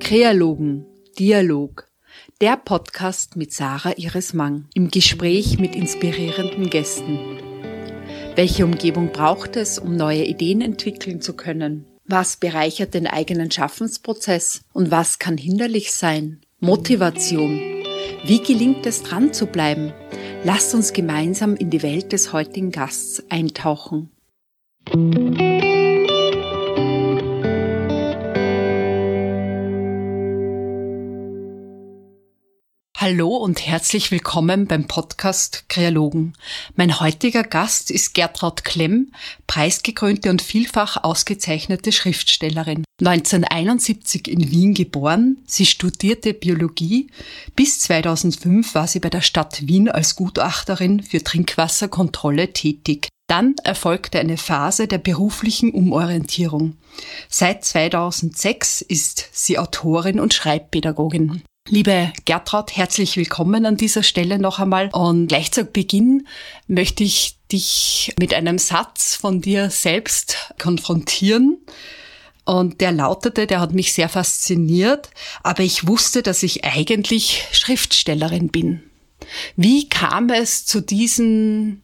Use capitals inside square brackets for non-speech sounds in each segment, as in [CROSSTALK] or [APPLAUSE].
Kreologen, Dialog, der Podcast mit Sarah Iris Mang im Gespräch mit inspirierenden Gästen. Welche Umgebung braucht es, um neue Ideen entwickeln zu können? Was bereichert den eigenen Schaffensprozess und was kann hinderlich sein? Motivation. Wie gelingt es dran zu bleiben? Lasst uns gemeinsam in die Welt des heutigen Gasts eintauchen. Hallo und herzlich willkommen beim Podcast Kreologen. Mein heutiger Gast ist Gertraud Klemm, preisgekrönte und vielfach ausgezeichnete Schriftstellerin. 1971 in Wien geboren, sie studierte Biologie. Bis 2005 war sie bei der Stadt Wien als Gutachterin für Trinkwasserkontrolle tätig. Dann erfolgte eine Phase der beruflichen Umorientierung. Seit 2006 ist sie Autorin und Schreibpädagogin. Liebe Gertraud, herzlich willkommen an dieser Stelle noch einmal. Und gleich zu Beginn möchte ich dich mit einem Satz von dir selbst konfrontieren. Und der lautete, der hat mich sehr fasziniert, aber ich wusste, dass ich eigentlich Schriftstellerin bin. Wie kam es zu diesem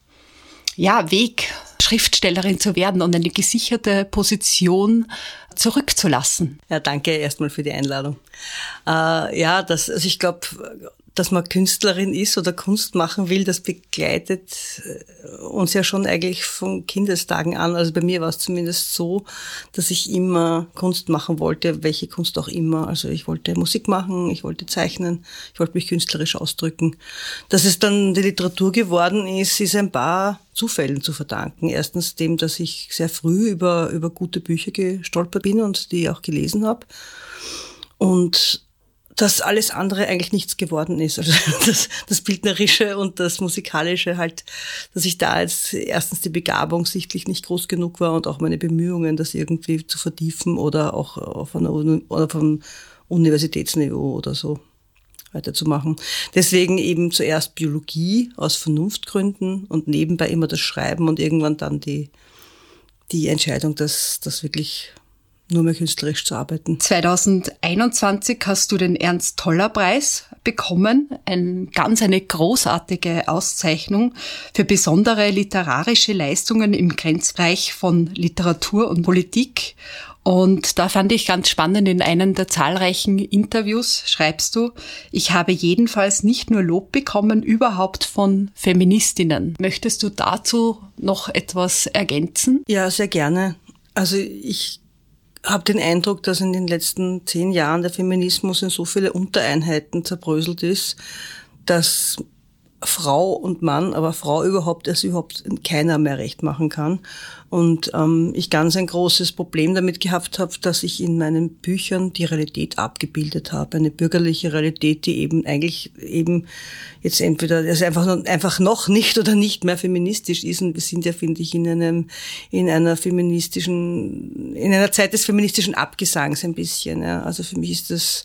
ja, Weg, Schriftstellerin zu werden und eine gesicherte Position zurückzulassen. Ja, danke erstmal für die Einladung. Äh, ja, das, also ich glaube, dass man Künstlerin ist oder Kunst machen will, das begleitet äh, uns ja schon eigentlich von Kindestagen an. Also bei mir war es zumindest so, dass ich immer Kunst machen wollte, welche Kunst auch immer. Also ich wollte Musik machen, ich wollte zeichnen, ich wollte mich künstlerisch ausdrücken. Dass es dann die Literatur geworden ist, ist ein paar Zufällen zu verdanken. Erstens dem, dass ich sehr früh über, über gute Bücher gestolpert bin und die auch gelesen habe. Und dass alles andere eigentlich nichts geworden ist. Also [LAUGHS] das, das Bildnerische und das Musikalische halt, dass ich da jetzt erstens die Begabung sichtlich nicht groß genug war und auch meine Bemühungen, das irgendwie zu vertiefen oder auch auf einer oder vom Universitätsniveau oder so weiterzumachen. Deswegen eben zuerst Biologie aus Vernunftgründen und nebenbei immer das Schreiben und irgendwann dann die, die Entscheidung, dass das wirklich nur mehr künstlerisch zu arbeiten. 2021 hast du den Ernst Toller Preis bekommen, ein ganz eine großartige Auszeichnung für besondere literarische Leistungen im Grenzbereich von Literatur und Politik. Und da fand ich ganz spannend, in einem der zahlreichen Interviews schreibst du, ich habe jedenfalls nicht nur Lob bekommen, überhaupt von Feministinnen. Möchtest du dazu noch etwas ergänzen? Ja, sehr gerne. Also ich habe den Eindruck, dass in den letzten zehn Jahren der Feminismus in so viele Untereinheiten zerbröselt ist, dass Frau und Mann, aber Frau überhaupt es überhaupt keiner mehr recht machen kann. Und ähm, ich ganz ein großes Problem damit gehabt habe, dass ich in meinen Büchern die Realität abgebildet habe. Eine bürgerliche Realität, die eben eigentlich eben jetzt entweder also einfach, einfach noch nicht oder nicht mehr feministisch ist. Und wir sind ja, finde ich, in einem, in einer feministischen, in einer Zeit des feministischen Abgesangs ein bisschen. Ja. Also für mich ist das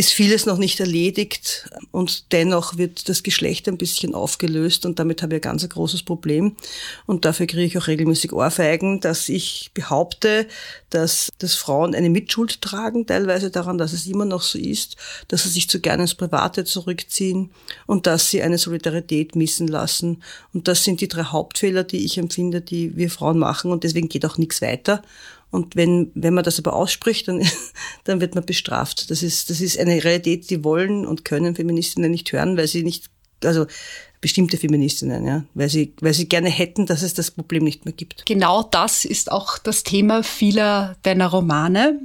ist vieles noch nicht erledigt und dennoch wird das Geschlecht ein bisschen aufgelöst und damit habe ich ein ganz großes Problem. Und dafür kriege ich auch regelmäßig Ohrfeigen, dass ich behaupte, dass, dass Frauen eine Mitschuld tragen, teilweise daran, dass es immer noch so ist, dass sie sich zu gerne ins Private zurückziehen und dass sie eine Solidarität missen lassen. Und das sind die drei Hauptfehler, die ich empfinde, die wir Frauen machen und deswegen geht auch nichts weiter. Und wenn, wenn man das aber ausspricht, dann, [LAUGHS] dann wird man bestraft. Das ist, das ist eine Realität, die wollen und können Feministinnen nicht hören, weil sie nicht, also bestimmte Feministinnen, ja, weil sie, weil sie gerne hätten, dass es das Problem nicht mehr gibt. Genau das ist auch das Thema vieler deiner Romane.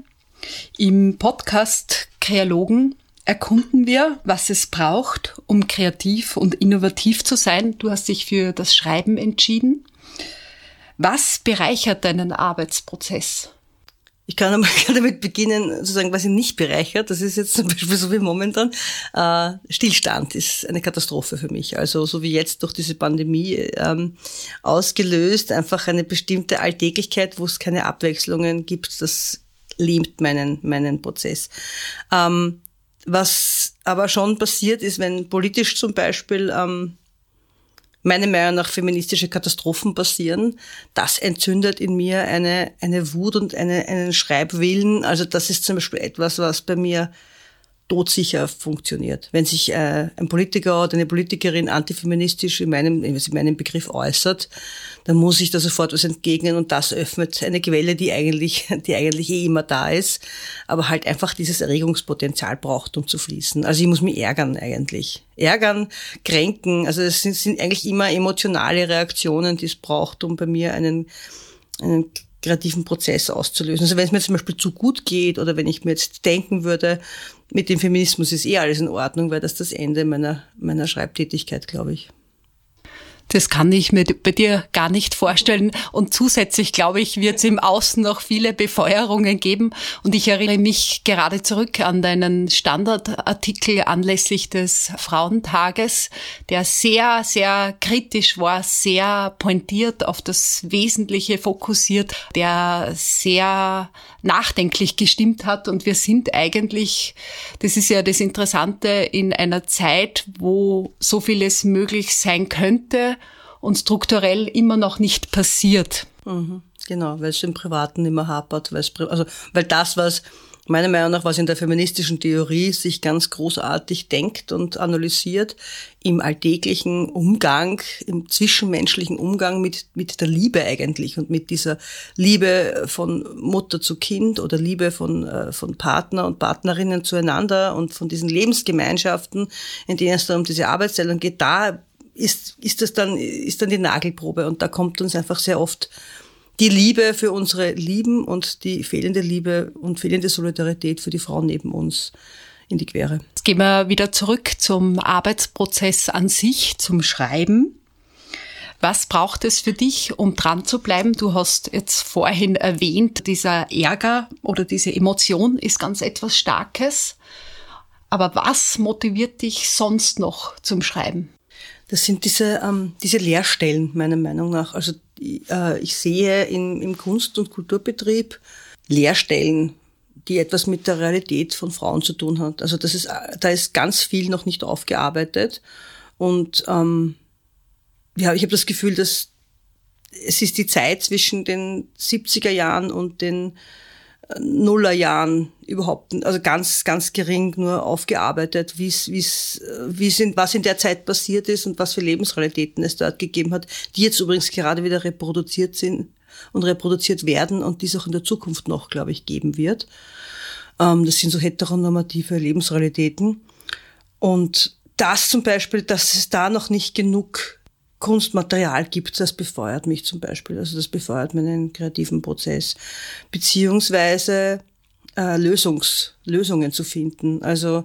Im Podcast Kreologen erkunden wir, was es braucht, um kreativ und innovativ zu sein. Du hast dich für das Schreiben entschieden. Was bereichert deinen Arbeitsprozess? Ich kann, einmal, [LAUGHS] damit beginnen, zu sagen, was ihn nicht bereichert. Das ist jetzt zum Beispiel so wie momentan. Äh, Stillstand ist eine Katastrophe für mich. Also so wie jetzt durch diese Pandemie ähm, ausgelöst, einfach eine bestimmte Alltäglichkeit, wo es keine Abwechslungen gibt, das lähmt meinen, meinen Prozess. Ähm, was aber schon passiert ist, wenn politisch zum Beispiel ähm, meiner Meinung nach feministische Katastrophen passieren. Das entzündet in mir eine, eine Wut und eine, einen Schreibwillen. Also das ist zum Beispiel etwas, was bei mir todsicher funktioniert. Wenn sich äh, ein Politiker oder eine Politikerin antifeministisch in meinem, in meinem Begriff äußert, dann muss ich da sofort was entgegnen und das öffnet eine Quelle, die eigentlich, die eigentlich eh immer da ist, aber halt einfach dieses Erregungspotenzial braucht, um zu fließen. Also ich muss mich ärgern eigentlich. Ärgern, kränken, also es sind, sind eigentlich immer emotionale Reaktionen, die es braucht, um bei mir einen, einen kreativen Prozess auszulösen. Also wenn es mir zum Beispiel zu gut geht oder wenn ich mir jetzt denken würde, mit dem Feminismus ist eh alles in Ordnung, weil das das Ende meiner, meiner Schreibtätigkeit, glaube ich. Das kann ich mir bei dir gar nicht vorstellen. Und zusätzlich, glaube ich, wird es im Außen noch viele Befeuerungen geben. Und ich erinnere mich gerade zurück an deinen Standardartikel anlässlich des Frauentages, der sehr, sehr kritisch war, sehr pointiert auf das Wesentliche fokussiert, der sehr nachdenklich gestimmt hat. Und wir sind eigentlich, das ist ja das Interessante, in einer Zeit, wo so vieles möglich sein könnte und strukturell immer noch nicht passiert. Mhm, genau, weil es im Privaten immer hapert, weil, also, weil das, was meiner Meinung nach, was in der feministischen Theorie sich ganz großartig denkt und analysiert, im alltäglichen Umgang, im zwischenmenschlichen Umgang mit, mit der Liebe eigentlich und mit dieser Liebe von Mutter zu Kind oder Liebe von, äh, von Partner und Partnerinnen zueinander und von diesen Lebensgemeinschaften, in denen es dann um diese Arbeitsteilung geht, da ist, ist das dann, ist dann die Nagelprobe und da kommt uns einfach sehr oft die Liebe für unsere Lieben und die fehlende Liebe und fehlende Solidarität für die Frauen neben uns in die Quere. Jetzt gehen wir wieder zurück zum Arbeitsprozess an sich, zum Schreiben. Was braucht es für dich, um dran zu bleiben? Du hast jetzt vorhin erwähnt, dieser Ärger oder diese Emotion ist ganz etwas Starkes. Aber was motiviert dich sonst noch zum Schreiben? Das sind diese, ähm, diese Leerstellen, meiner Meinung nach. Also äh, ich sehe in, im Kunst- und Kulturbetrieb Leerstellen, die etwas mit der Realität von Frauen zu tun hat. Also das ist, da ist ganz viel noch nicht aufgearbeitet. Und ähm, ja, ich habe das Gefühl, dass es ist die Zeit zwischen den 70er Jahren und den Nullerjahren überhaupt, also ganz, ganz gering nur aufgearbeitet, wie es, wie es, wie sind, was in der Zeit passiert ist und was für Lebensrealitäten es dort gegeben hat, die jetzt übrigens gerade wieder reproduziert sind und reproduziert werden und die es auch in der Zukunft noch, glaube ich, geben wird. Ähm, das sind so heteronormative Lebensrealitäten. Und das zum Beispiel, dass es da noch nicht genug Kunstmaterial gibt, das befeuert mich zum Beispiel. Also das befeuert meinen kreativen Prozess. Beziehungsweise äh, Lösungs, Lösungen zu finden. Also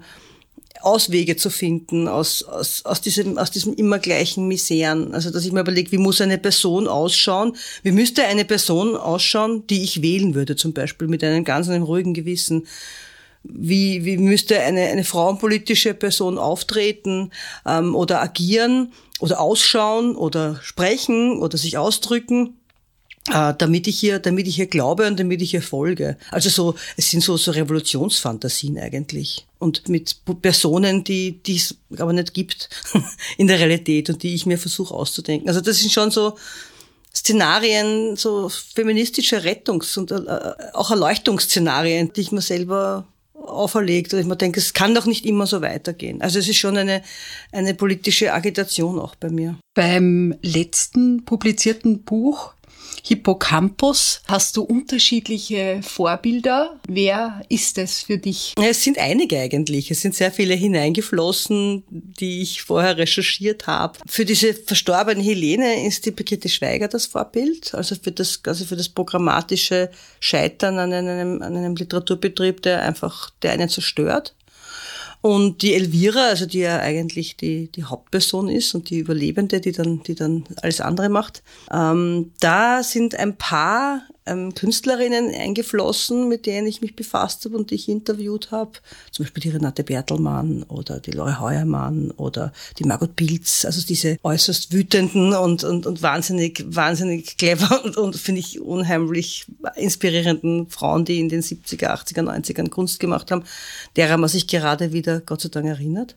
Auswege zu finden aus, aus, aus, diesem, aus diesem immer gleichen Miseren. Also, dass ich mir überlege, wie muss eine Person ausschauen? Wie müsste eine Person ausschauen, die ich wählen würde, zum Beispiel, mit einem ganz einem ruhigen Gewissen? Wie, wie müsste eine, eine frauenpolitische Person auftreten ähm, oder agieren? Oder ausschauen oder sprechen oder sich ausdrücken, äh, damit ich hier, damit ich hier glaube und damit ich hier folge. Also so, es sind so, so Revolutionsfantasien eigentlich. Und mit Personen, die, die es aber nicht gibt [LAUGHS] in der Realität und die ich mir versuche auszudenken. Also das sind schon so, Szenarien, so feministische Rettungs- und äh, auch Erleuchtungsszenarien, die ich mir selber auferlegt. Und ich mir denke, es kann doch nicht immer so weitergehen. Also es ist schon eine, eine politische Agitation auch bei mir. Beim letzten publizierten Buch Hippocampus. Hast du unterschiedliche Vorbilder? Wer ist es für dich? Es sind einige eigentlich. Es sind sehr viele hineingeflossen, die ich vorher recherchiert habe. Für diese verstorbene Helene ist die Brigitte Schweiger das Vorbild. Also für das, also für das programmatische Scheitern an einem, an einem Literaturbetrieb, der einfach, der einen zerstört. Und die Elvira, also die ja eigentlich die, die Hauptperson ist und die Überlebende, die dann, die dann alles andere macht, ähm, da sind ein paar ähm, Künstlerinnen eingeflossen, mit denen ich mich befasst habe und die ich interviewt habe. Zum Beispiel die Renate Bertelmann oder die Lore Heuermann oder die Margot Pilz. Also diese äußerst wütenden und, und, und wahnsinnig, wahnsinnig clever und, und finde ich unheimlich inspirierenden Frauen, die in den 70er, 80er, 90ern Kunst gemacht haben, derer man sich gerade wieder Gott sei Dank erinnert.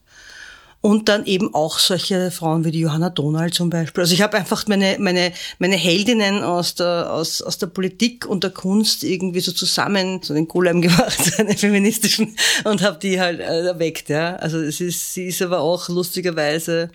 Und dann eben auch solche Frauen wie die Johanna Donald zum Beispiel. Also ich habe einfach meine, meine, meine Heldinnen aus der, aus, aus der Politik und der Kunst irgendwie so zusammen, so den Golem [LAUGHS] gemacht, einen feministischen, und habe die halt äh, erweckt. Ja. Also es ist, sie ist aber auch lustigerweise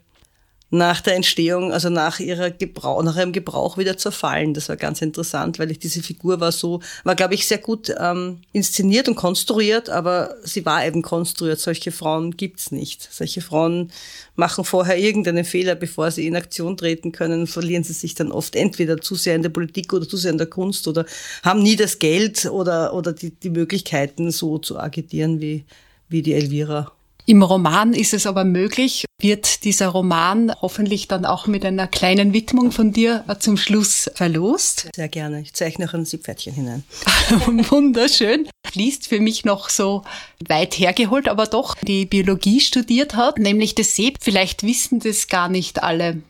nach der Entstehung, also nach ihrer Gebrauch, nach ihrem Gebrauch wieder zerfallen. Das war ganz interessant, weil ich diese Figur war so, war glaube ich sehr gut ähm, inszeniert und konstruiert, aber sie war eben konstruiert. Solche Frauen gibt's nicht. Solche Frauen machen vorher irgendeinen Fehler, bevor sie in Aktion treten können, verlieren sie sich dann oft entweder zu sehr in der Politik oder zu sehr in der Kunst oder haben nie das Geld oder, oder die, die Möglichkeiten, so zu agitieren wie, wie die Elvira im Roman ist es aber möglich, wird dieser Roman hoffentlich dann auch mit einer kleinen Widmung von dir zum Schluss verlost. Sehr gerne. Ich zeichne noch ein Siebpferdchen hinein. [LAUGHS] Wunderschön. Fließt für mich noch so weit hergeholt, aber doch die Biologie studiert hat, nämlich das Seeb. Vielleicht wissen das gar nicht alle.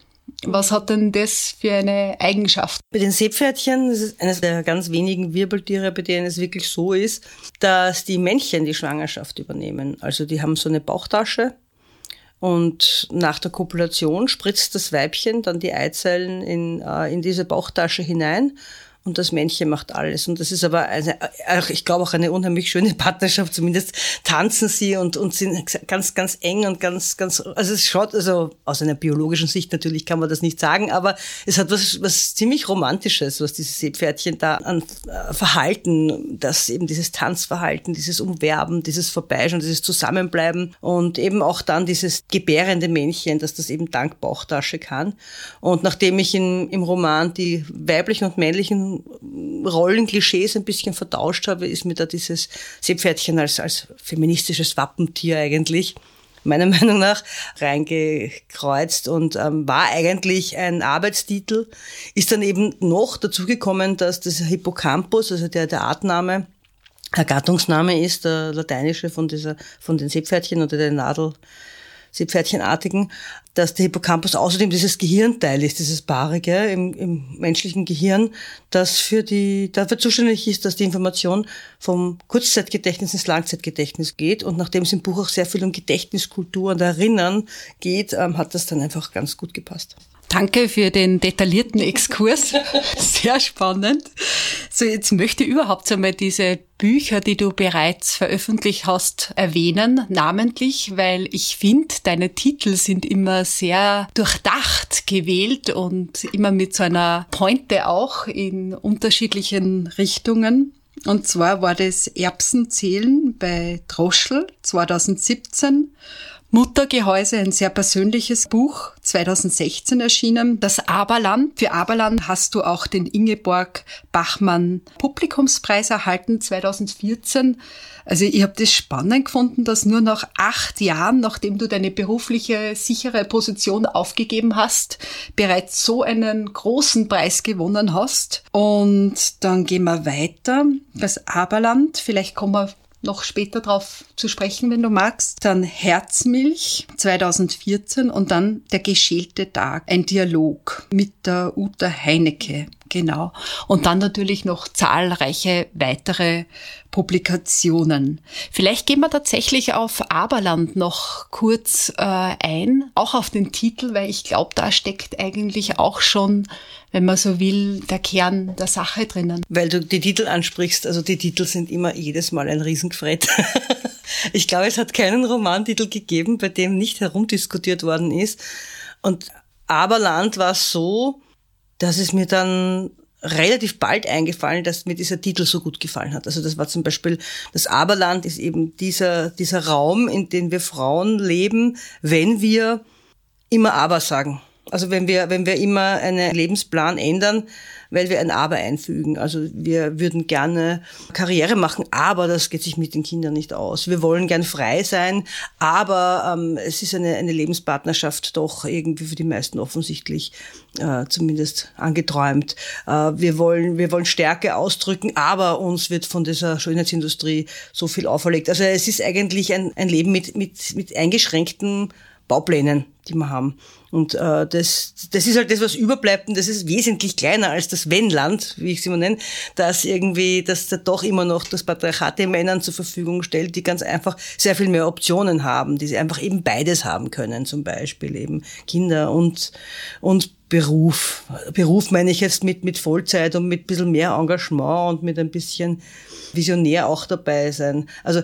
Was hat denn das für eine Eigenschaft? Bei den Seepferdchen, ist eines der ganz wenigen Wirbeltiere, bei denen es wirklich so ist, dass die Männchen die Schwangerschaft übernehmen. Also die haben so eine Bauchtasche und nach der Kopulation spritzt das Weibchen dann die Eizellen in, äh, in diese Bauchtasche hinein und das Männchen macht alles. Und das ist aber, eine, ich glaube, auch eine unheimlich schöne Partnerschaft. Zumindest tanzen sie und, und sind ganz, ganz eng und ganz, ganz, also es schaut, also aus einer biologischen Sicht natürlich kann man das nicht sagen, aber es hat was, was ziemlich Romantisches, was diese Seepferdchen da an äh, Verhalten, das eben dieses Tanzverhalten, dieses Umwerben, dieses Vorbeischauen, dieses Zusammenbleiben und eben auch dann dieses gebärende Männchen, dass das eben dank Bauchtasche kann. Und nachdem ich in, im Roman die weiblichen und männlichen Rollenklischees ein bisschen vertauscht habe, ist mir da dieses Seepferdchen als, als feministisches Wappentier eigentlich meiner [LAUGHS] Meinung nach reingekreuzt und ähm, war eigentlich ein Arbeitstitel. Ist dann eben noch dazugekommen, dass das Hippocampus, also der, der Artname, der Gattungsname ist, der lateinische von dieser, von den Seepferdchen oder der Nadel, Seepferdchenartigen, dass der Hippocampus außerdem dieses Gehirnteil ist, dieses Baarige im, im menschlichen Gehirn, das für die, dafür zuständig ist, dass die Information vom Kurzzeitgedächtnis ins Langzeitgedächtnis geht. Und nachdem es im Buch auch sehr viel um Gedächtniskultur und Erinnern geht, ähm, hat das dann einfach ganz gut gepasst. Danke für den detaillierten Exkurs. [LAUGHS] Sehr spannend. So, jetzt möchte ich überhaupt einmal diese Bücher, die du bereits veröffentlicht hast, erwähnen, namentlich, weil ich finde, deine Titel sind immer sehr durchdacht gewählt und immer mit so einer Pointe auch in unterschiedlichen Richtungen. Und zwar war das Erbsenzählen bei Droschel 2017 Muttergehäuse, ein sehr persönliches Buch, 2016 erschienen. Das Aberland. Für Aberland hast du auch den Ingeborg Bachmann Publikumspreis erhalten, 2014. Also ich habe das spannend gefunden, dass nur nach acht Jahren, nachdem du deine berufliche sichere Position aufgegeben hast, bereits so einen großen Preis gewonnen hast. Und dann gehen wir weiter. Das Aberland, vielleicht kommen wir noch später drauf zu sprechen, wenn du magst. Dann Herzmilch 2014 und dann Der geschälte Tag, ein Dialog mit der Uta Heinecke. Genau. Und dann natürlich noch zahlreiche weitere Publikationen. Vielleicht gehen wir tatsächlich auf Aberland noch kurz äh, ein, auch auf den Titel, weil ich glaube, da steckt eigentlich auch schon, wenn man so will, der Kern der Sache drinnen. Weil du die Titel ansprichst, also die Titel sind immer jedes Mal ein Riesengefrett. [LAUGHS] ich glaube, es hat keinen Romantitel gegeben, bei dem nicht herumdiskutiert worden ist. Und Aberland war so, dass es mir dann relativ bald eingefallen, dass mir dieser Titel so gut gefallen hat. Also das war zum Beispiel, das Aberland ist eben dieser, dieser Raum, in dem wir Frauen leben, wenn wir immer Aber sagen. Also wenn wir, wenn wir immer einen Lebensplan ändern, weil wir ein Aber einfügen. Also wir würden gerne Karriere machen, aber das geht sich mit den Kindern nicht aus. Wir wollen gern frei sein, aber ähm, es ist eine, eine Lebenspartnerschaft doch irgendwie für die meisten offensichtlich äh, zumindest angeträumt. Äh, wir wollen, wir wollen Stärke ausdrücken, aber uns wird von dieser Schönheitsindustrie so viel auferlegt. Also es ist eigentlich ein, ein Leben mit, mit, mit eingeschränkten Bauplänen, die wir haben. Und äh, das, das ist halt das, was überbleibt und das ist wesentlich kleiner als das Wenn-Land, wie ich es immer nenne, dass irgendwie, dass da doch immer noch das Patriarchat den Männern zur Verfügung stellt, die ganz einfach sehr viel mehr Optionen haben, die sie einfach eben beides haben können, zum Beispiel eben Kinder und, und Beruf. Beruf meine ich jetzt mit, mit Vollzeit und mit ein bisschen mehr Engagement und mit ein bisschen visionär auch dabei sein. Also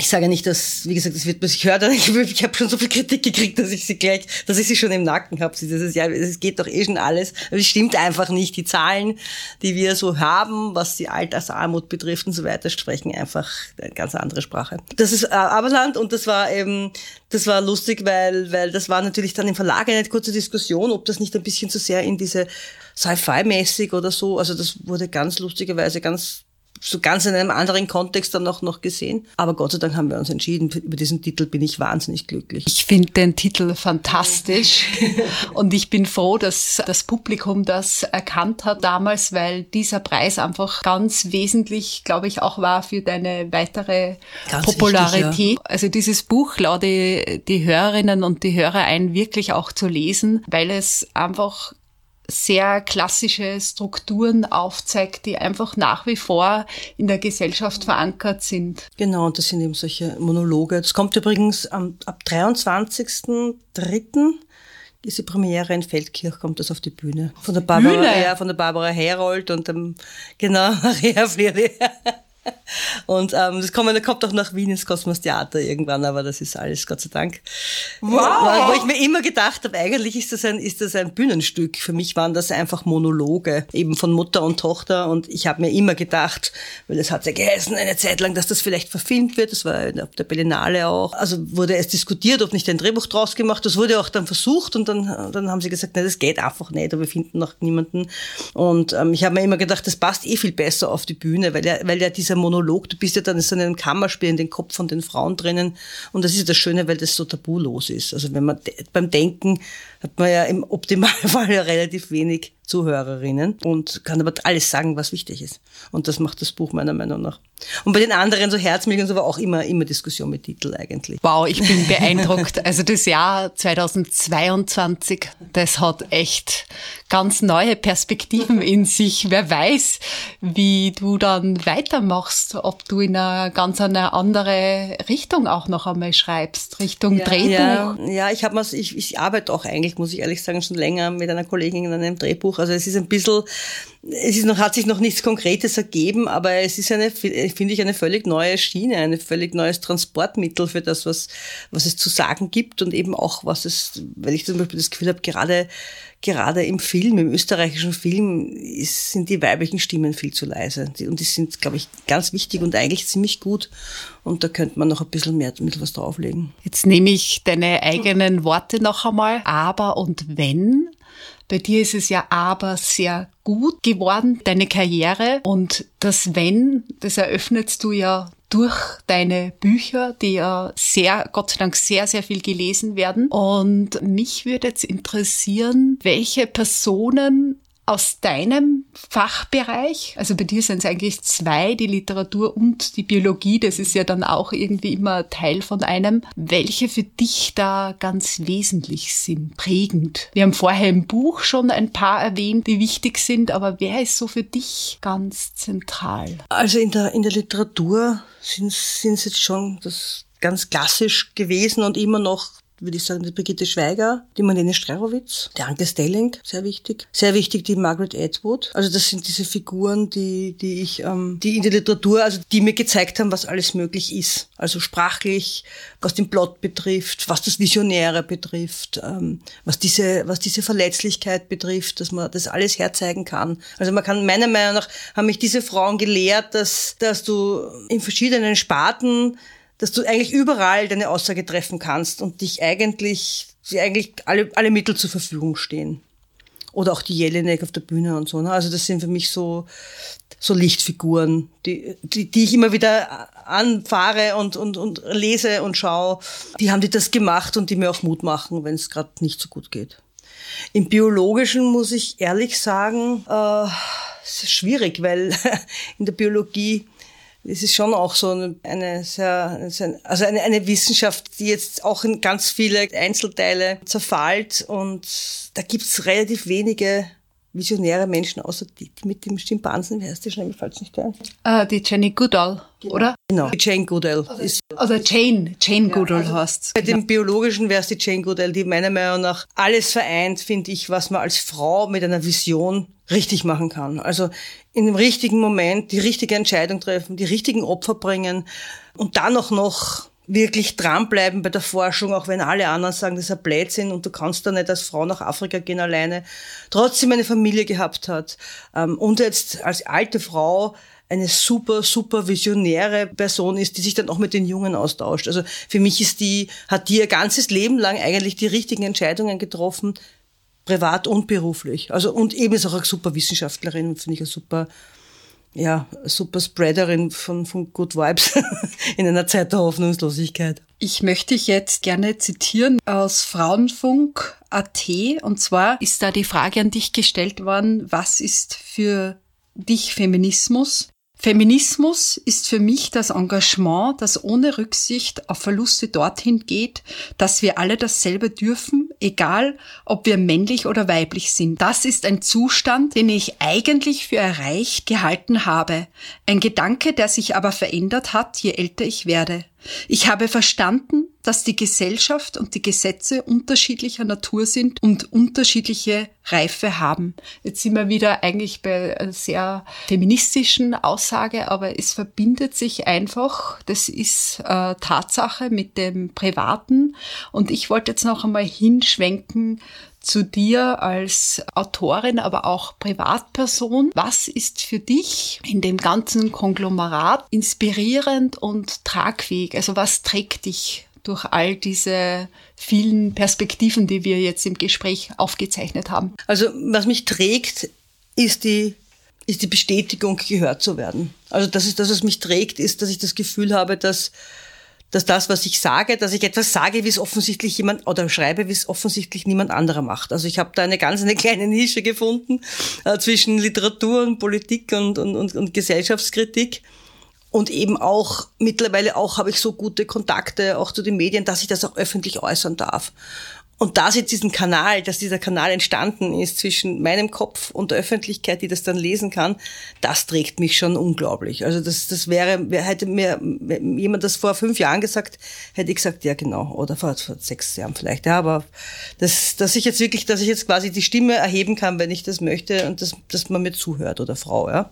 ich sage nicht, dass, wie gesagt, das wird man sich hören. Ich, [LAUGHS] ich habe schon so viel Kritik gekriegt, dass ich sie gleich, dass ich sie schon im Nacken habe. Dieses, ja, es geht doch eh schon alles. Aber es stimmt einfach nicht. Die Zahlen, die wir so haben, was die Altersarmut betrifft und so weiter, sprechen einfach eine ganz andere Sprache. Das ist äh, Aberland und das war eben, das war lustig, weil, weil das war natürlich dann im Verlag eine kurze Diskussion, ob das nicht ein bisschen zu sehr in diese Sci-Fi-mäßig oder so, also das wurde ganz lustigerweise ganz so ganz in einem anderen Kontext dann auch noch gesehen. Aber Gott sei Dank haben wir uns entschieden. Über diesen Titel bin ich wahnsinnig glücklich. Ich finde den Titel fantastisch und ich bin froh, dass das Publikum das erkannt hat damals, weil dieser Preis einfach ganz wesentlich, glaube ich, auch war für deine weitere ganz Popularität. Wichtig, ja. Also dieses Buch lade die Hörerinnen und die Hörer ein, wirklich auch zu lesen, weil es einfach sehr klassische Strukturen aufzeigt, die einfach nach wie vor in der Gesellschaft verankert sind. Genau, und das sind eben solche Monologe. Das kommt übrigens am, ab 23.03. diese Premiere in Feldkirch kommt das auf die Bühne. Von der Barbara, Bühne? Ja, von der Barbara Herold und dem, genau, [LAUGHS] Maria Friede. Und ähm, das kommt, kommt auch nach Wien ins Kosmos Theater irgendwann, aber das ist alles, Gott sei Dank. Wow. Wo ich mir immer gedacht habe, eigentlich ist das ein, ist das ein Bühnenstück. Für mich waren das einfach Monologe, eben von Mutter und Tochter. Und ich habe mir immer gedacht, weil es hat ja geheißen eine Zeit lang, dass das vielleicht verfilmt wird. Das war auf der Berlinale auch. Also wurde es diskutiert, ob nicht ein Drehbuch draus gemacht. Das wurde auch dann versucht und dann, dann haben sie gesagt, nein, das geht einfach nicht. Aber wir finden noch niemanden. Und ähm, ich habe mir immer gedacht, das passt eh viel besser auf die Bühne, weil ja, weil ja dieser Monolog, du bist ja dann in so einem Kammerspiel in den Kopf von den Frauen drinnen. Und das ist das Schöne, weil das so tabulos ist. Also wenn man beim Denken hat man ja im Optimalfall [LAUGHS] ja relativ wenig Zuhörerinnen und kann aber alles sagen, was wichtig ist. Und das macht das Buch meiner Meinung nach. Und bei den anderen, so Herzmilch und so, war auch immer, immer Diskussion mit Titel eigentlich. Wow, ich bin [LAUGHS] beeindruckt. Also das Jahr 2022, das hat echt ganz neue Perspektiven in sich. Wer weiß, wie du dann weitermachst, ob du in eine ganz eine andere Richtung auch noch einmal schreibst, Richtung ja, Drehbuch. Ja, ja ich habe ich, ich arbeite auch eigentlich, muss ich ehrlich sagen, schon länger mit einer Kollegin in einem Drehbuch. Also es ist ein bisschen, es ist noch, hat sich noch nichts Konkretes ergeben, aber es ist eine, finde ich, eine völlig neue Schiene, ein völlig neues Transportmittel für das, was, was es zu sagen gibt und eben auch, was es, weil ich zum Beispiel das Gefühl habe, gerade, gerade im Film, im österreichischen Film, ist, sind die weiblichen Stimmen viel zu leise. Und die sind, glaube ich, ganz wichtig und eigentlich ziemlich gut. Und da könnte man noch ein bisschen mehr, bisschen was drauflegen. Jetzt nehme ich deine eigenen Worte noch einmal. Aber und wenn bei dir ist es ja aber sehr gut geworden, deine Karriere. Und das Wenn, das eröffnest du ja durch deine Bücher, die ja sehr, Gott sei Dank, sehr, sehr viel gelesen werden. Und mich würde jetzt interessieren, welche Personen aus deinem Fachbereich, also bei dir sind es eigentlich zwei, die Literatur und die Biologie, das ist ja dann auch irgendwie immer Teil von einem, welche für dich da ganz wesentlich sind, prägend. Wir haben vorher im Buch schon ein paar erwähnt, die wichtig sind, aber wer ist so für dich ganz zentral? Also in der, in der Literatur sind es jetzt schon das ganz klassisch gewesen und immer noch würde ich sagen, die Brigitte Schweiger, die Marlene Strerowitz, die Anke Stelling, sehr wichtig. Sehr wichtig die Margaret Atwood. Also das sind diese Figuren, die, die ich, ähm, die in der Literatur, also die mir gezeigt haben, was alles möglich ist. Also sprachlich, was den Plot betrifft, was das Visionäre betrifft, ähm, was diese, was diese Verletzlichkeit betrifft, dass man das alles herzeigen kann. Also man kann, meiner Meinung nach, haben mich diese Frauen gelehrt, dass, dass du in verschiedenen Sparten dass du eigentlich überall deine Aussage treffen kannst und dich eigentlich, die eigentlich alle, alle Mittel zur Verfügung stehen. Oder auch die Jelinek auf der Bühne und so. Ne? Also das sind für mich so, so Lichtfiguren, die, die, die ich immer wieder anfahre und, und, und lese und schaue. Die haben die das gemacht und die mir auch Mut machen, wenn es gerade nicht so gut geht. Im Biologischen muss ich ehrlich sagen, äh, es ist schwierig, weil [LAUGHS] in der Biologie es ist schon auch so eine sehr, also eine, eine Wissenschaft, die jetzt auch in ganz viele Einzelteile zerfällt und da gibt's relativ wenige visionäre Menschen, außer die, die mit dem Schimpansen, wie heißt die schon, mir fällt nicht ein. Uh, die Jenny Goodall, genau. oder? Genau, die Jane Goodall. Also, ist, also Jane, Jane ja, Goodall also heißt Bei dem Biologischen wäre es die Jane Goodall, die meiner Meinung nach alles vereint, finde ich, was man als Frau mit einer Vision richtig machen kann. Also in dem richtigen Moment die richtige Entscheidung treffen, die richtigen Opfer bringen und dann auch noch wirklich dranbleiben bei der Forschung, auch wenn alle anderen sagen, das ist ein Blödsinn und du kannst da nicht als Frau nach Afrika gehen alleine, trotzdem eine Familie gehabt hat ähm, und jetzt als alte Frau eine super, super visionäre Person ist, die sich dann auch mit den Jungen austauscht. Also für mich ist die, hat die ihr ganzes Leben lang eigentlich die richtigen Entscheidungen getroffen, privat und beruflich. Also, und eben ist auch eine super Wissenschaftlerin, finde ich eine super ja, super Spreaderin von, von Good Vibes [LAUGHS] in einer Zeit der Hoffnungslosigkeit. Ich möchte dich jetzt gerne zitieren aus Frauenfunk.at und zwar ist da die Frage an dich gestellt worden, was ist für dich Feminismus? Feminismus ist für mich das Engagement, das ohne Rücksicht auf Verluste dorthin geht, dass wir alle dasselbe dürfen, egal ob wir männlich oder weiblich sind. Das ist ein Zustand, den ich eigentlich für erreicht gehalten habe. Ein Gedanke, der sich aber verändert hat, je älter ich werde. Ich habe verstanden, dass die Gesellschaft und die Gesetze unterschiedlicher Natur sind und unterschiedliche Reife haben. Jetzt sind wir wieder eigentlich bei einer sehr feministischen Aussage, aber es verbindet sich einfach, das ist äh, Tatsache mit dem Privaten. Und ich wollte jetzt noch einmal hinschwenken zu dir als Autorin, aber auch Privatperson. Was ist für dich in dem ganzen Konglomerat inspirierend und tragfähig? Also was trägt dich durch all diese vielen Perspektiven, die wir jetzt im Gespräch aufgezeichnet haben? Also was mich trägt, ist die ist die Bestätigung, gehört zu werden. Also das ist das, was mich trägt, ist, dass ich das Gefühl habe, dass dass das, was ich sage, dass ich etwas sage, wie es offensichtlich jemand oder schreibe, wie es offensichtlich niemand anderer macht. Also ich habe da eine ganz eine kleine Nische gefunden äh, zwischen Literatur und Politik und, und, und, und Gesellschaftskritik. Und eben auch, mittlerweile auch habe ich so gute Kontakte auch zu den Medien, dass ich das auch öffentlich äußern darf. Und da jetzt diesen Kanal, dass dieser Kanal entstanden ist zwischen meinem Kopf und der Öffentlichkeit, die das dann lesen kann, das trägt mich schon unglaublich. Also das, das wäre, hätte mir jemand das vor fünf Jahren gesagt, hätte ich gesagt, ja genau, oder vor, vor sechs Jahren vielleicht. Ja, aber das, dass ich jetzt wirklich, dass ich jetzt quasi die Stimme erheben kann, wenn ich das möchte und dass, dass man mir zuhört oder Frau, ja.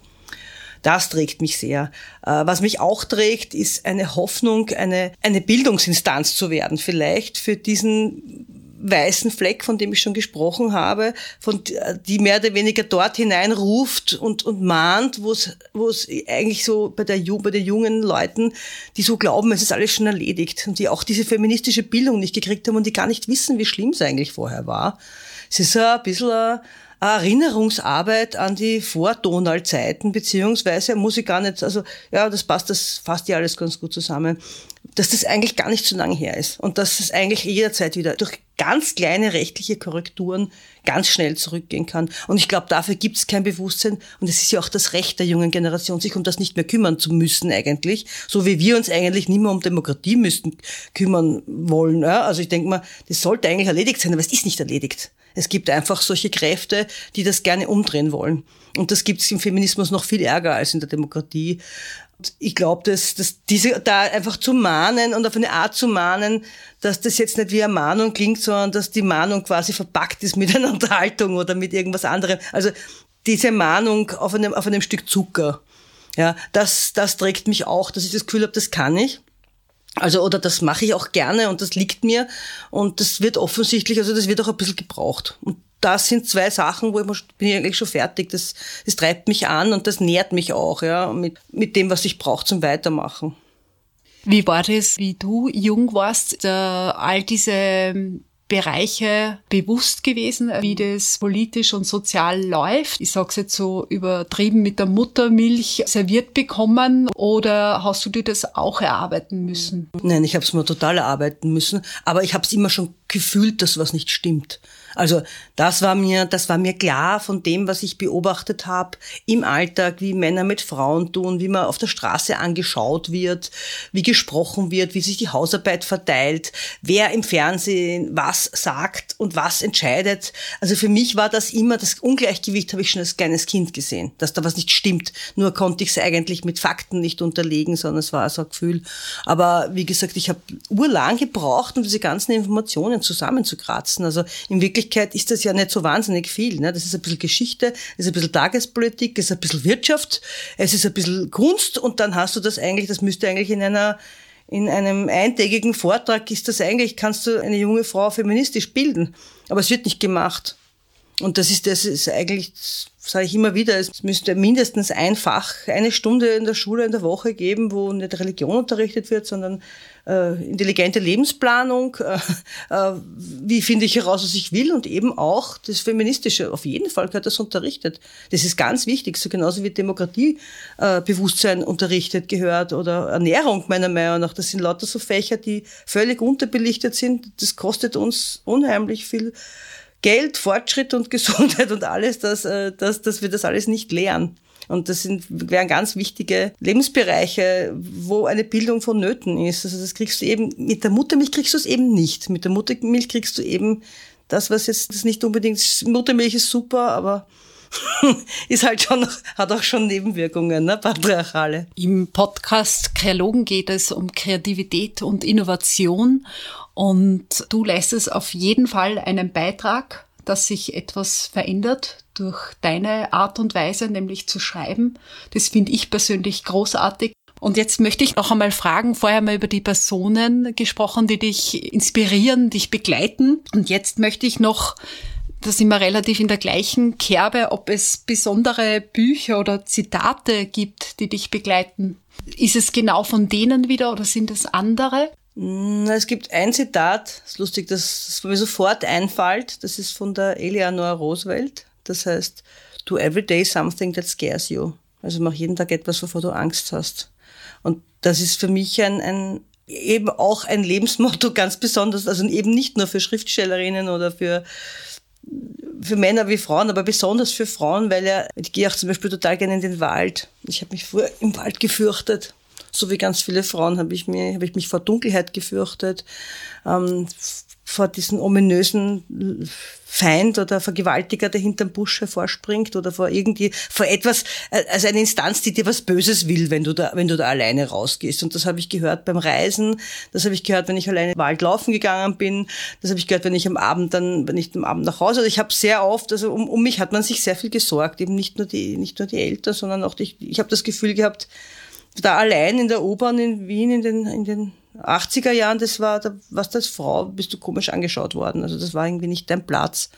Das trägt mich sehr. Äh, was mich auch trägt, ist eine Hoffnung, eine, eine Bildungsinstanz zu werden, vielleicht für diesen weißen Fleck, von dem ich schon gesprochen habe, von die mehr oder weniger dort hineinruft und, und mahnt, wo es wo es eigentlich so bei der bei den jungen Leuten, die so glauben, es ist alles schon erledigt und die auch diese feministische Bildung nicht gekriegt haben und die gar nicht wissen, wie schlimm es eigentlich vorher war. Es ist ein bisschen eine Erinnerungsarbeit an die Vor-Donald-Zeiten, beziehungsweise muss ich gar nicht, also ja, das passt, das fasst ja alles ganz gut zusammen dass das eigentlich gar nicht so lange her ist und dass es eigentlich jederzeit wieder durch ganz kleine rechtliche Korrekturen ganz schnell zurückgehen kann. Und ich glaube, dafür gibt es kein Bewusstsein. Und es ist ja auch das Recht der jungen Generation, sich um das nicht mehr kümmern zu müssen eigentlich. So wie wir uns eigentlich nicht mehr um Demokratie müssten kümmern wollen. Ja? Also ich denke mal, das sollte eigentlich erledigt sein, aber es ist nicht erledigt. Es gibt einfach solche Kräfte, die das gerne umdrehen wollen. Und das gibt es im Feminismus noch viel ärger als in der Demokratie. Ich glaube, dass, dass diese da einfach zu mahnen und auf eine Art zu mahnen, dass das jetzt nicht wie eine Mahnung klingt, sondern dass die Mahnung quasi verpackt ist mit einer Unterhaltung oder mit irgendwas anderem. Also diese Mahnung auf einem, auf einem Stück Zucker. Ja, das, das trägt mich auch, dass ich das Gefühl habe, das kann ich. Also, oder das mache ich auch gerne und das liegt mir. Und das wird offensichtlich, also das wird auch ein bisschen gebraucht. Und das sind zwei Sachen, wo ich bin ich eigentlich schon fertig. Das, das treibt mich an und das nährt mich auch, ja, mit, mit dem, was ich brauche zum Weitermachen. Wie war das, wie du jung warst, äh, all diese Bereiche bewusst gewesen, wie das politisch und sozial läuft? Ich sag's jetzt so übertrieben mit der Muttermilch serviert bekommen oder hast du dir das auch erarbeiten müssen? Nein, ich habe es mir total erarbeiten müssen, aber ich habe es immer schon gefühlt, dass was nicht stimmt. Also das war mir, das war mir klar von dem, was ich beobachtet habe im Alltag, wie Männer mit Frauen tun, wie man auf der Straße angeschaut wird, wie gesprochen wird, wie sich die Hausarbeit verteilt, wer im Fernsehen was sagt und was entscheidet. Also für mich war das immer das Ungleichgewicht, habe ich schon als kleines Kind gesehen, dass da was nicht stimmt. Nur konnte ich es eigentlich mit Fakten nicht unterlegen, sondern es war so ein Gefühl. Aber wie gesagt, ich habe urlang gebraucht, um diese ganzen Informationen zusammenzukratzen. Also in Wirklichkeit ist das ja nicht so wahnsinnig viel. Ne? Das ist ein bisschen Geschichte, das ist ein bisschen Tagespolitik, das ist ein bisschen Wirtschaft, es ist ein bisschen Kunst und dann hast du das eigentlich, das müsste eigentlich in einer in einem eintägigen Vortrag ist das eigentlich, kannst du eine junge Frau feministisch bilden. Aber es wird nicht gemacht. Und das ist, das ist eigentlich, sage ich immer wieder, es müsste mindestens ein Fach, eine Stunde in der Schule in der Woche geben, wo nicht Religion unterrichtet wird, sondern äh, intelligente Lebensplanung, äh, äh, wie finde ich heraus, was ich will und eben auch das Feministische. Auf jeden Fall gehört das unterrichtet. Das ist ganz wichtig, so genauso wie Demokratiebewusstsein unterrichtet gehört oder Ernährung meiner Meinung nach. Das sind lauter so Fächer, die völlig unterbelichtet sind. Das kostet uns unheimlich viel Geld, Fortschritt und [LAUGHS] Gesundheit und alles, dass, äh, dass, dass wir das alles nicht lehren. Und das sind, wären ganz wichtige Lebensbereiche, wo eine Bildung vonnöten ist. Also das kriegst du eben, mit der Muttermilch kriegst du es eben nicht. Mit der Muttermilch kriegst du eben das, was jetzt, das nicht unbedingt, Muttermilch ist super, aber [LAUGHS] ist halt schon, hat auch schon Nebenwirkungen, ne, patriarchale. Im Podcast Kreologen geht es um Kreativität und Innovation und du leistest auf jeden Fall einen Beitrag, dass sich etwas verändert durch deine Art und Weise, nämlich zu schreiben. Das finde ich persönlich großartig. Und jetzt möchte ich noch einmal fragen, vorher mal über die Personen gesprochen, die dich inspirieren, dich begleiten. Und jetzt möchte ich noch da sind wir relativ in der gleichen Kerbe, ob es besondere Bücher oder Zitate gibt, die dich begleiten. Ist es genau von denen wieder oder sind es andere? Es gibt ein Zitat, das ist lustig, das, mir sofort einfällt, das ist von der Eleanor Roosevelt. Das heißt, do every day something that scares you. Also mach jeden Tag etwas, wovor du Angst hast. Und das ist für mich ein, ein eben auch ein Lebensmotto ganz besonders, also eben nicht nur für Schriftstellerinnen oder für für Männer wie Frauen, aber besonders für Frauen, weil ja, ich gehe auch zum Beispiel total gerne in den Wald. Ich habe mich früher im Wald gefürchtet. So wie ganz viele Frauen habe ich, mir, habe ich mich vor Dunkelheit gefürchtet, ähm, vor diesen ominösen Feind oder Vergewaltiger, der hinterm Busch hervorspringt oder vor irgendwie, vor etwas, äh, also eine Instanz, die dir was Böses will, wenn du da, wenn du da alleine rausgehst. Und das habe ich gehört beim Reisen, das habe ich gehört, wenn ich alleine im Wald laufen gegangen bin, das habe ich gehört, wenn ich am Abend dann, wenn ich am Abend nach Hause, also ich habe sehr oft, also um, um mich hat man sich sehr viel gesorgt, eben nicht nur die, nicht nur die Eltern, sondern auch die, ich habe das Gefühl gehabt, da allein in der U-Bahn in Wien in den, in den 80er Jahren, das war, da warst du als Frau, bist du komisch angeschaut worden. Also das war irgendwie nicht dein Platz.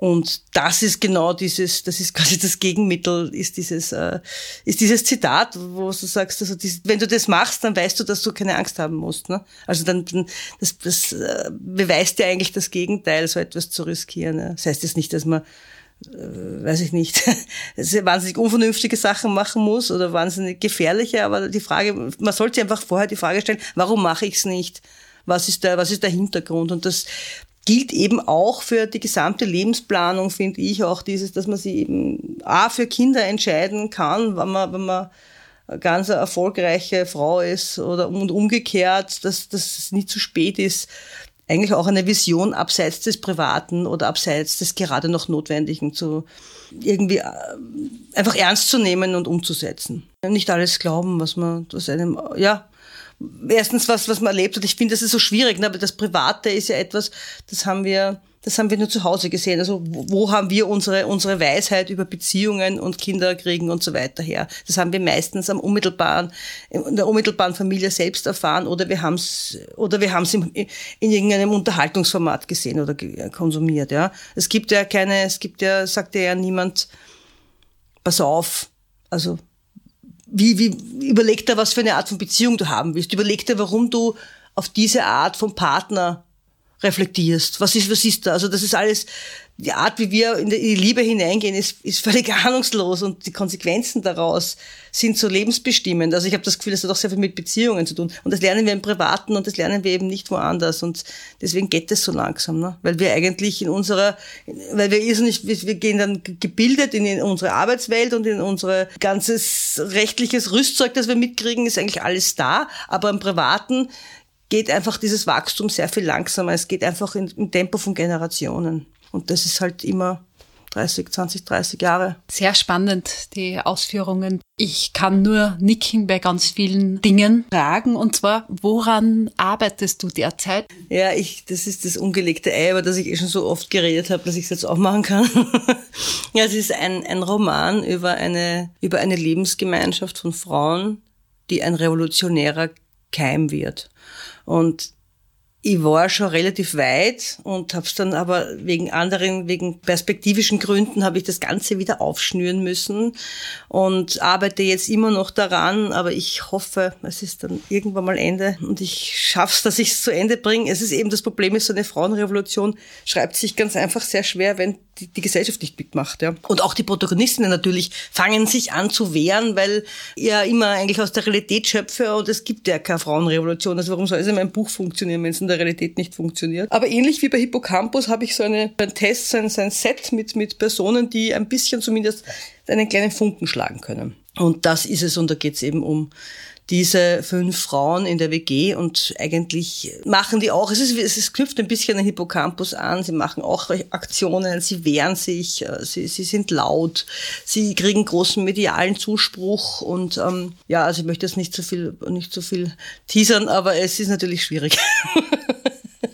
Und das ist genau dieses, das ist quasi das Gegenmittel, ist dieses, äh, ist dieses Zitat, wo du sagst, also dies, wenn du das machst, dann weißt du, dass du keine Angst haben musst. Ne? Also dann, das, das äh, beweist dir eigentlich das Gegenteil, so etwas zu riskieren. Ne? Das heißt jetzt nicht, dass man weiß ich nicht, [LAUGHS] wahnsinnig unvernünftige Sachen machen muss oder wahnsinnig gefährliche, aber die Frage, man sollte einfach vorher die Frage stellen, warum mache ich es nicht? Was ist der, was ist der Hintergrund? Und das gilt eben auch für die gesamte Lebensplanung, finde ich auch dieses, dass man sie eben A für Kinder entscheiden kann, wenn man, wenn man eine ganz erfolgreiche Frau ist oder und umgekehrt, dass, dass es nie zu spät ist, eigentlich auch eine Vision abseits des Privaten oder abseits des gerade noch Notwendigen zu irgendwie äh, einfach ernst zu nehmen und umzusetzen. Nicht alles glauben, was man, was einem, ja, erstens was, was man erlebt hat. Ich finde, das ist so schwierig, ne? aber das Private ist ja etwas, das haben wir das haben wir nur zu Hause gesehen. Also wo haben wir unsere, unsere Weisheit über Beziehungen und Kinderkriegen und so weiter her? Das haben wir meistens am unmittelbaren, in der unmittelbaren Familie selbst erfahren oder wir haben es, oder wir haben es in, in irgendeinem Unterhaltungsformat gesehen oder konsumiert, ja. Es gibt ja keine, es gibt ja, sagt ja niemand, pass auf, also, wie, wie, überleg dir, was für eine Art von Beziehung du haben willst. Überleg dir, warum du auf diese Art von Partner reflektierst. Was ist, was ist da? Also das ist alles, die Art, wie wir in die Liebe hineingehen, ist, ist völlig [LAUGHS] ahnungslos und die Konsequenzen daraus sind so lebensbestimmend. Also ich habe das Gefühl, das hat auch sehr viel mit Beziehungen zu tun. Und das lernen wir im Privaten und das lernen wir eben nicht woanders. Und deswegen geht es so langsam, ne? weil wir eigentlich in unserer, weil wir irrsinnig, wir gehen dann gebildet in unsere Arbeitswelt und in unser ganzes rechtliches Rüstzeug, das wir mitkriegen, ist eigentlich alles da. Aber im Privaten geht einfach dieses Wachstum sehr viel langsamer. Es geht einfach im Tempo von Generationen. Und das ist halt immer 30, 20, 30 Jahre. Sehr spannend, die Ausführungen. Ich kann nur nicken bei ganz vielen Dingen fragen. Und zwar, woran arbeitest du derzeit? Ja, ich, das ist das ungelegte Ei, über das ich eh schon so oft geredet habe, dass ich es jetzt auch machen kann. [LAUGHS] ja, es ist ein, ein Roman über eine, über eine Lebensgemeinschaft von Frauen, die ein revolutionärer Keim wird. Und ich war schon relativ weit und habe es dann aber wegen anderen, wegen perspektivischen Gründen habe ich das Ganze wieder aufschnüren müssen und arbeite jetzt immer noch daran, aber ich hoffe, es ist dann irgendwann mal Ende und ich schaff's, dass ich es zu Ende bringe. Es ist eben das Problem, ist so eine Frauenrevolution schreibt sich ganz einfach sehr schwer, wenn die, die Gesellschaft nicht mitmacht. Ja. Und auch die Protagonistinnen natürlich fangen sich an zu wehren, weil ich ja immer eigentlich aus der Realität schöpfe und es gibt ja keine Frauenrevolution. Also warum soll es in meinem Buch funktionieren, wenn es in der Realität nicht funktioniert? Aber ähnlich wie bei Hippocampus habe ich so eine, ein Test, so ein, so ein Set mit, mit Personen, die ein bisschen zumindest einen kleinen Funken schlagen können. Und das ist es und da geht es eben um diese fünf Frauen in der WG und eigentlich machen die auch, es, ist, es, ist, knüpft ein bisschen an Hippocampus an, sie machen auch Aktionen, sie wehren sich, äh, sie, sie sind laut, sie kriegen großen medialen Zuspruch und ähm, ja, also ich möchte jetzt nicht so viel, nicht so viel teasern, aber es ist natürlich schwierig. [LAUGHS]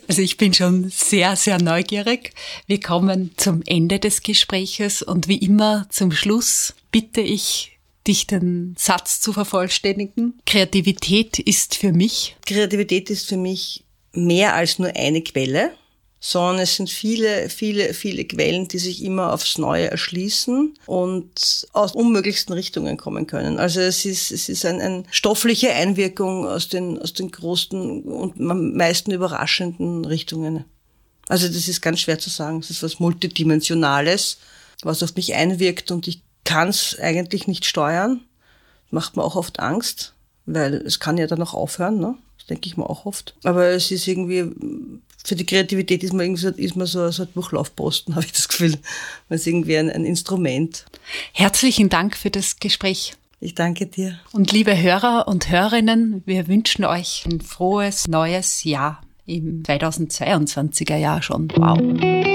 Also ich bin schon sehr, sehr neugierig. Wir kommen zum Ende des Gespräches und wie immer zum Schluss bitte ich dich den Satz zu vervollständigen. Kreativität ist für mich. Kreativität ist für mich mehr als nur eine Quelle, sondern es sind viele, viele, viele Quellen, die sich immer aufs Neue erschließen und aus unmöglichsten Richtungen kommen können. Also es ist, es ist eine ein stoffliche Einwirkung aus den, aus den großen und am meisten überraschenden Richtungen. Also das ist ganz schwer zu sagen. Es ist was Multidimensionales, was auf mich einwirkt und ich kann es eigentlich nicht steuern. Macht mir auch oft Angst, weil es kann ja dann auch aufhören, ne? Das denke ich mir auch oft. Aber es ist irgendwie, für die Kreativität ist man irgendwie so, ist man so, so ein Durchlaufposten, [LAUGHS] habe ich das Gefühl. Man ist irgendwie ein, ein Instrument. Herzlichen Dank für das Gespräch. Ich danke dir. Und liebe Hörer und Hörerinnen, wir wünschen euch ein frohes neues Jahr im 2022er Jahr schon. Wow.